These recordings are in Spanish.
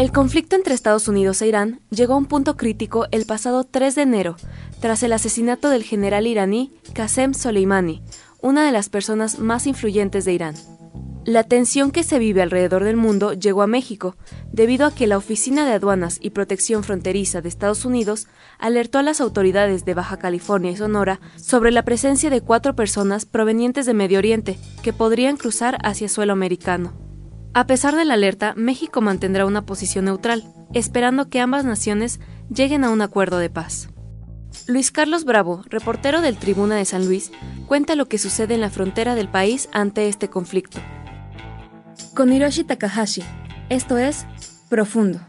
El conflicto entre Estados Unidos e Irán llegó a un punto crítico el pasado 3 de enero, tras el asesinato del general iraní Qasem Soleimani, una de las personas más influyentes de Irán. La tensión que se vive alrededor del mundo llegó a México, debido a que la Oficina de Aduanas y Protección Fronteriza de Estados Unidos alertó a las autoridades de Baja California y Sonora sobre la presencia de cuatro personas provenientes de Medio Oriente que podrían cruzar hacia suelo americano. A pesar de la alerta, México mantendrá una posición neutral, esperando que ambas naciones lleguen a un acuerdo de paz. Luis Carlos Bravo, reportero del Tribuna de San Luis, cuenta lo que sucede en la frontera del país ante este conflicto. Con Hiroshi Takahashi, esto es Profundo.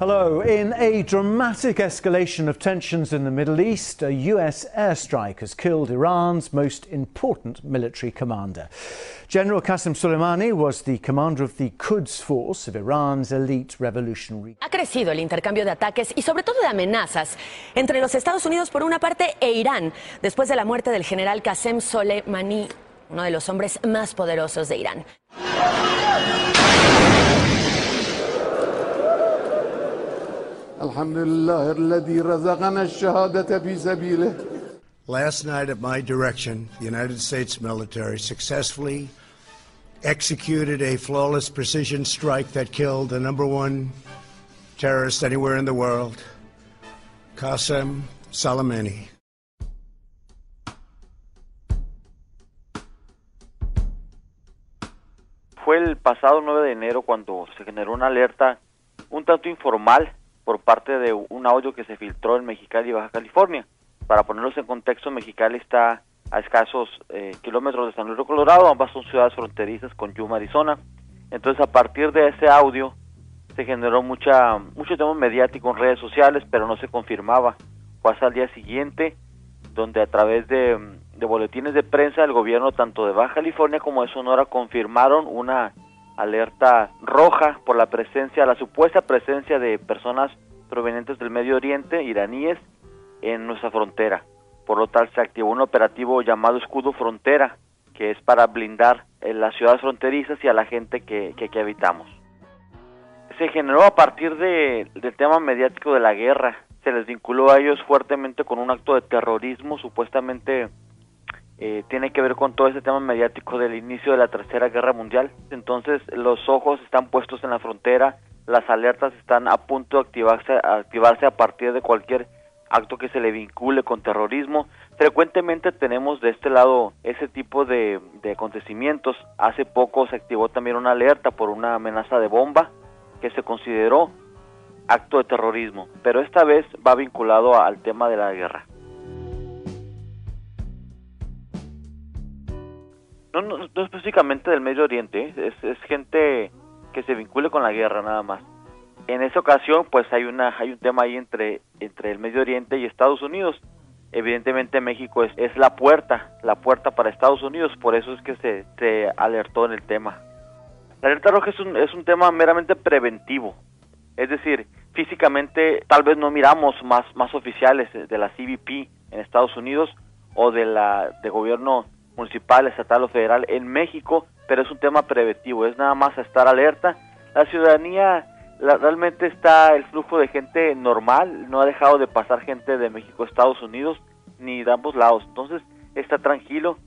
Hello. In a dramatic escalation of tensions in the Middle East, a US airstrike has killed Iran's most important military commander. General Qasem Soleimani was the commander of the Quds Force of Iran's elite revolutionary. Ha crecido el intercambio de ataques y sobre todo de amenazas entre los Estados Unidos por una parte e Irán después de la muerte del general Qasem Soleimani, uno de los hombres más poderosos de Irán. الحمد لله الذي رزقنا الشهادة في سبيله Last night, at my direction, the United States military successfully executed a flawless precision strike that killed the number one terrorist anywhere in the world, Qasem Soleimani. Fue el pasado 9 de enero cuando se generó una alerta un tanto informal por parte de un audio que se filtró en Mexicali, Baja California. Para ponerlos en contexto, Mexicali está a escasos eh, kilómetros de San Luis Colorado, ambas son ciudades fronterizas con Yuma, Arizona. Entonces, a partir de ese audio se generó mucha mucho tema mediático en redes sociales, pero no se confirmaba. Fue hasta el día siguiente, donde a través de, de boletines de prensa el gobierno tanto de Baja California como de Sonora confirmaron una alerta roja por la presencia, la supuesta presencia de personas provenientes del Medio Oriente, iraníes, en nuestra frontera. Por lo tal, se activó un operativo llamado Escudo Frontera, que es para blindar en las ciudades fronterizas y a la gente que, que aquí habitamos. Se generó a partir de, del tema mediático de la guerra. Se les vinculó a ellos fuertemente con un acto de terrorismo, supuestamente eh, tiene que ver con todo ese tema mediático del inicio de la Tercera Guerra Mundial. Entonces los ojos están puestos en la frontera, las alertas están a punto de activarse, activarse a partir de cualquier acto que se le vincule con terrorismo. Frecuentemente tenemos de este lado ese tipo de acontecimientos. Hace poco se activó también una alerta por una amenaza de bomba que se consideró acto de terrorismo, pero esta vez va vinculado al tema de la guerra. No, no, no específicamente del Medio Oriente, es, es gente que se vincule con la guerra nada más. En esa ocasión, pues hay una hay un tema ahí entre entre el Medio Oriente y Estados Unidos. Evidentemente México es, es la puerta, la puerta para Estados Unidos, por eso es que se, se alertó en el tema. La alerta roja es un, es un tema meramente preventivo, es decir, físicamente tal vez no miramos más, más oficiales de la CBP en Estados Unidos o de la de gobierno municipal, estatal o federal en México, pero es un tema preventivo, es nada más estar alerta. La ciudadanía realmente está el flujo de gente normal, no ha dejado de pasar gente de México a Estados Unidos ni de ambos lados, entonces está tranquilo.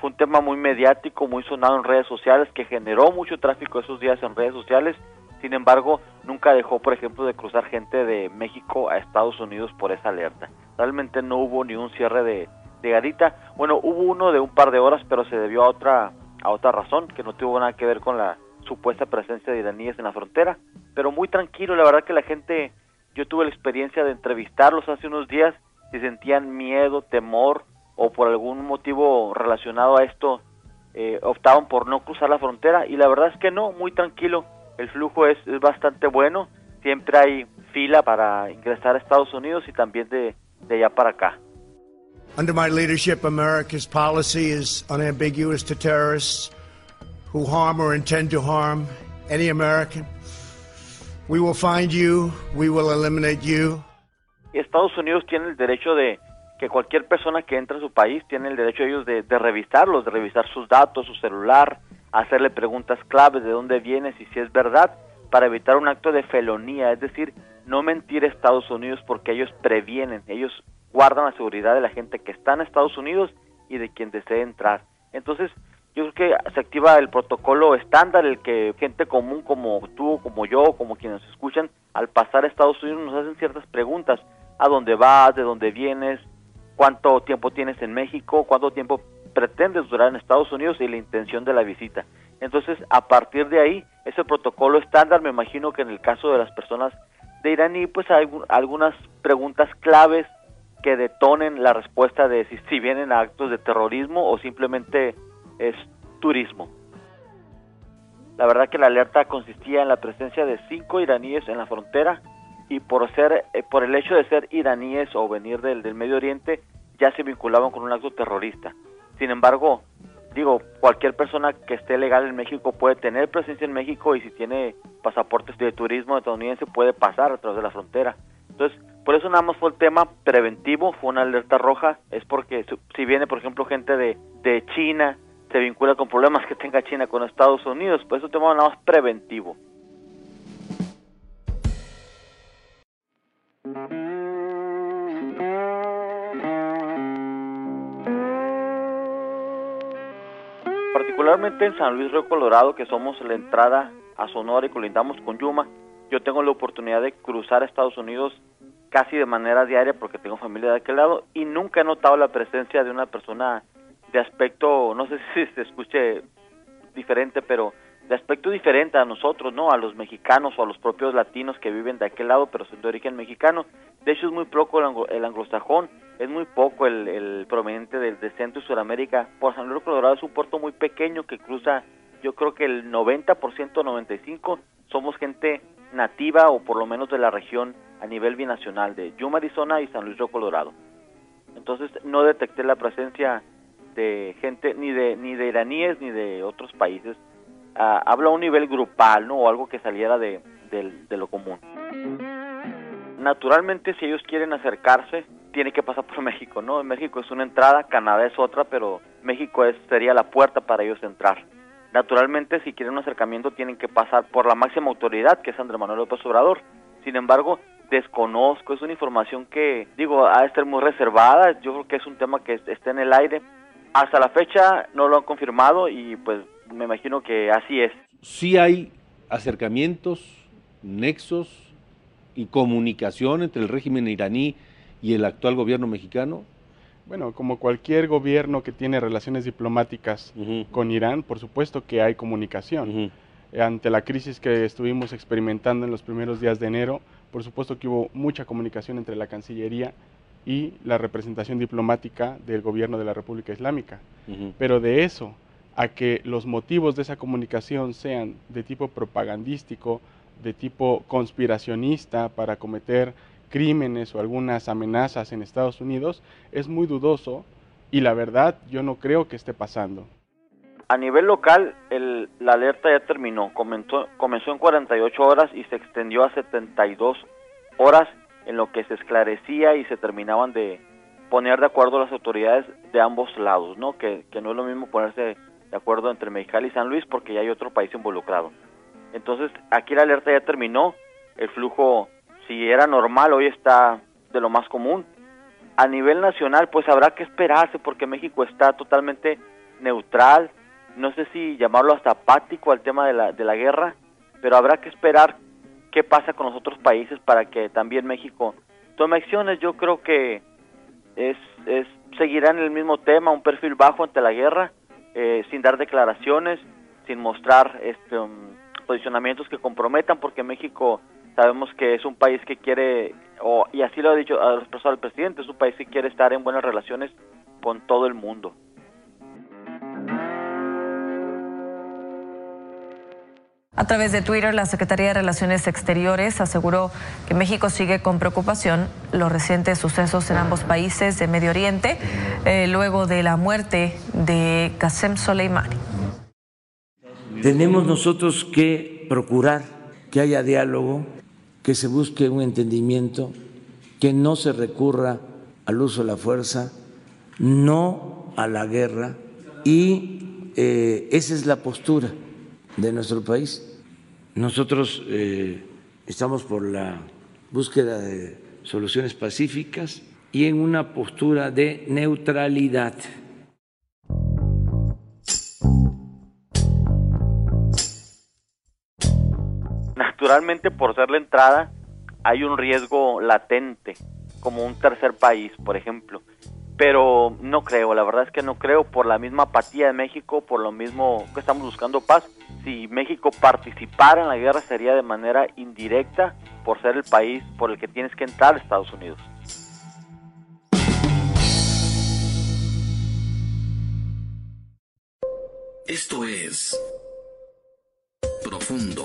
Fue un tema muy mediático, muy sonado en redes sociales, que generó mucho tráfico esos días en redes sociales. Sin embargo, nunca dejó, por ejemplo, de cruzar gente de México a Estados Unidos por esa alerta. Realmente no hubo ni un cierre de, de garita. Bueno, hubo uno de un par de horas, pero se debió a otra a otra razón que no tuvo nada que ver con la supuesta presencia de iraníes en la frontera, pero muy tranquilo, la verdad que la gente Yo tuve la experiencia de entrevistarlos hace unos días si sentían miedo, temor o por algún motivo relacionado a esto eh, optaban por no cruzar la frontera y la verdad es que no, muy tranquilo, el flujo es, es bastante bueno, siempre hay fila para ingresar a Estados Unidos y también de, de allá para acá. Under my leadership, America's policy is unambiguous to terrorists who harm or intend to harm any American. We will find you, we will eliminate you. Estados Unidos tiene el derecho de que cualquier persona que entre a su país tiene el derecho ellos de, de revisarlos, de revisar sus datos, su celular, hacerle preguntas claves de dónde vienes y si es verdad, para evitar un acto de felonía, es decir, no mentir a Estados Unidos porque ellos previenen, ellos guardan la seguridad de la gente que está en Estados Unidos y de quien desee entrar. Entonces, yo creo que se activa el protocolo estándar, el que gente común como tú, como yo, como quienes escuchan, al pasar a Estados Unidos nos hacen ciertas preguntas, a dónde vas, de dónde vienes, cuánto tiempo tienes en México, cuánto tiempo pretendes durar en Estados Unidos y la intención de la visita. Entonces, a partir de ahí, ese protocolo estándar, me imagino que en el caso de las personas de iraní, pues hay algunas preguntas claves que detonen la respuesta de si, si vienen a actos de terrorismo o simplemente es turismo. La verdad que la alerta consistía en la presencia de cinco iraníes en la frontera y por ser eh, por el hecho de ser iraníes o venir del, del Medio Oriente ya se vinculaban con un acto terrorista. Sin embargo, digo, cualquier persona que esté legal en México puede tener presencia en México y si tiene pasaportes de turismo estadounidense puede pasar a través de la frontera. Entonces, por eso nada más fue el tema preventivo, fue una alerta roja, es porque si viene, por ejemplo, gente de, de China, se vincula con problemas que tenga China con Estados Unidos, pues eso tema nada más preventivo. Particularmente en San Luis Río Colorado, que somos la entrada a Sonora y colindamos con Yuma, yo tengo la oportunidad de cruzar Estados Unidos casi de manera diaria porque tengo familia de aquel lado y nunca he notado la presencia de una persona de aspecto, no sé si se escuche diferente, pero de aspecto diferente a nosotros, ¿no? A los mexicanos o a los propios latinos que viven de aquel lado, pero son de origen mexicano. De hecho, es muy poco el, anglosajón, es muy poco el, el proveniente del de Centro y Sudamérica. Por San Luis Colorado es un puerto muy pequeño que cruza, yo creo que el 90%, 95% somos gente nativa o por lo menos de la región a nivel binacional de Yuma, Arizona y San Luis Río Colorado. Entonces no detecté la presencia de gente ni de ni de iraníes ni de otros países. Uh, habla a un nivel grupal, ¿no? O algo que saliera de, de, lo común. Naturalmente, si ellos quieren acercarse, tiene que pasar por México, ¿no? México es una entrada, Canadá es otra, pero México es, sería la puerta para ellos entrar. Naturalmente, si quieren un acercamiento, tienen que pasar por la máxima autoridad, que es Andrés Manuel López Obrador. Sin embargo, desconozco, es una información que, digo, ha de estar muy reservada, yo creo que es un tema que está en el aire. Hasta la fecha no lo han confirmado y pues me imagino que así es. Sí hay acercamientos, nexos y comunicación entre el régimen iraní y el actual gobierno mexicano. Bueno, como cualquier gobierno que tiene relaciones diplomáticas con Irán, por supuesto que hay comunicación. Ante la crisis que estuvimos experimentando en los primeros días de enero, por supuesto que hubo mucha comunicación entre la Cancillería y la representación diplomática del gobierno de la República Islámica. Pero de eso a que los motivos de esa comunicación sean de tipo propagandístico, de tipo conspiracionista para cometer crímenes o algunas amenazas en Estados Unidos, es muy dudoso y la verdad yo no creo que esté pasando. A nivel local, el, la alerta ya terminó. Comenzó, comenzó en 48 horas y se extendió a 72 horas en lo que se esclarecía y se terminaban de poner de acuerdo las autoridades de ambos lados, ¿no? Que, que no es lo mismo ponerse de acuerdo entre Mexicali y San Luis porque ya hay otro país involucrado. Entonces, aquí la alerta ya terminó, el flujo, si era normal, hoy está de lo más común. A nivel nacional, pues habrá que esperarse porque México está totalmente neutral, no sé si llamarlo hasta apático al tema de la, de la guerra, pero habrá que esperar qué pasa con los otros países para que también México tome acciones. Yo creo que es, es seguirá en el mismo tema, un perfil bajo ante la guerra, eh, sin dar declaraciones, sin mostrar este, um, posicionamientos que comprometan, porque México Sabemos que es un país que quiere, o, y así lo ha dicho, ha expresado el presidente, es un país que quiere estar en buenas relaciones con todo el mundo. A través de Twitter, la Secretaría de Relaciones Exteriores aseguró que México sigue con preocupación los recientes sucesos en ambos países de Medio Oriente eh, luego de la muerte de Qasem Soleimani. Tenemos nosotros que procurar que haya diálogo, que se busque un entendimiento, que no se recurra al uso de la fuerza, no a la guerra y eh, esa es la postura de nuestro país. Nosotros eh, estamos por la búsqueda de soluciones pacíficas y en una postura de neutralidad. Naturalmente, por ser la entrada, hay un riesgo latente, como un tercer país, por ejemplo pero no creo, la verdad es que no creo por la misma apatía de México, por lo mismo que estamos buscando paz. Si México participara en la guerra sería de manera indirecta por ser el país por el que tienes que entrar a Estados Unidos. Esto es Profundo,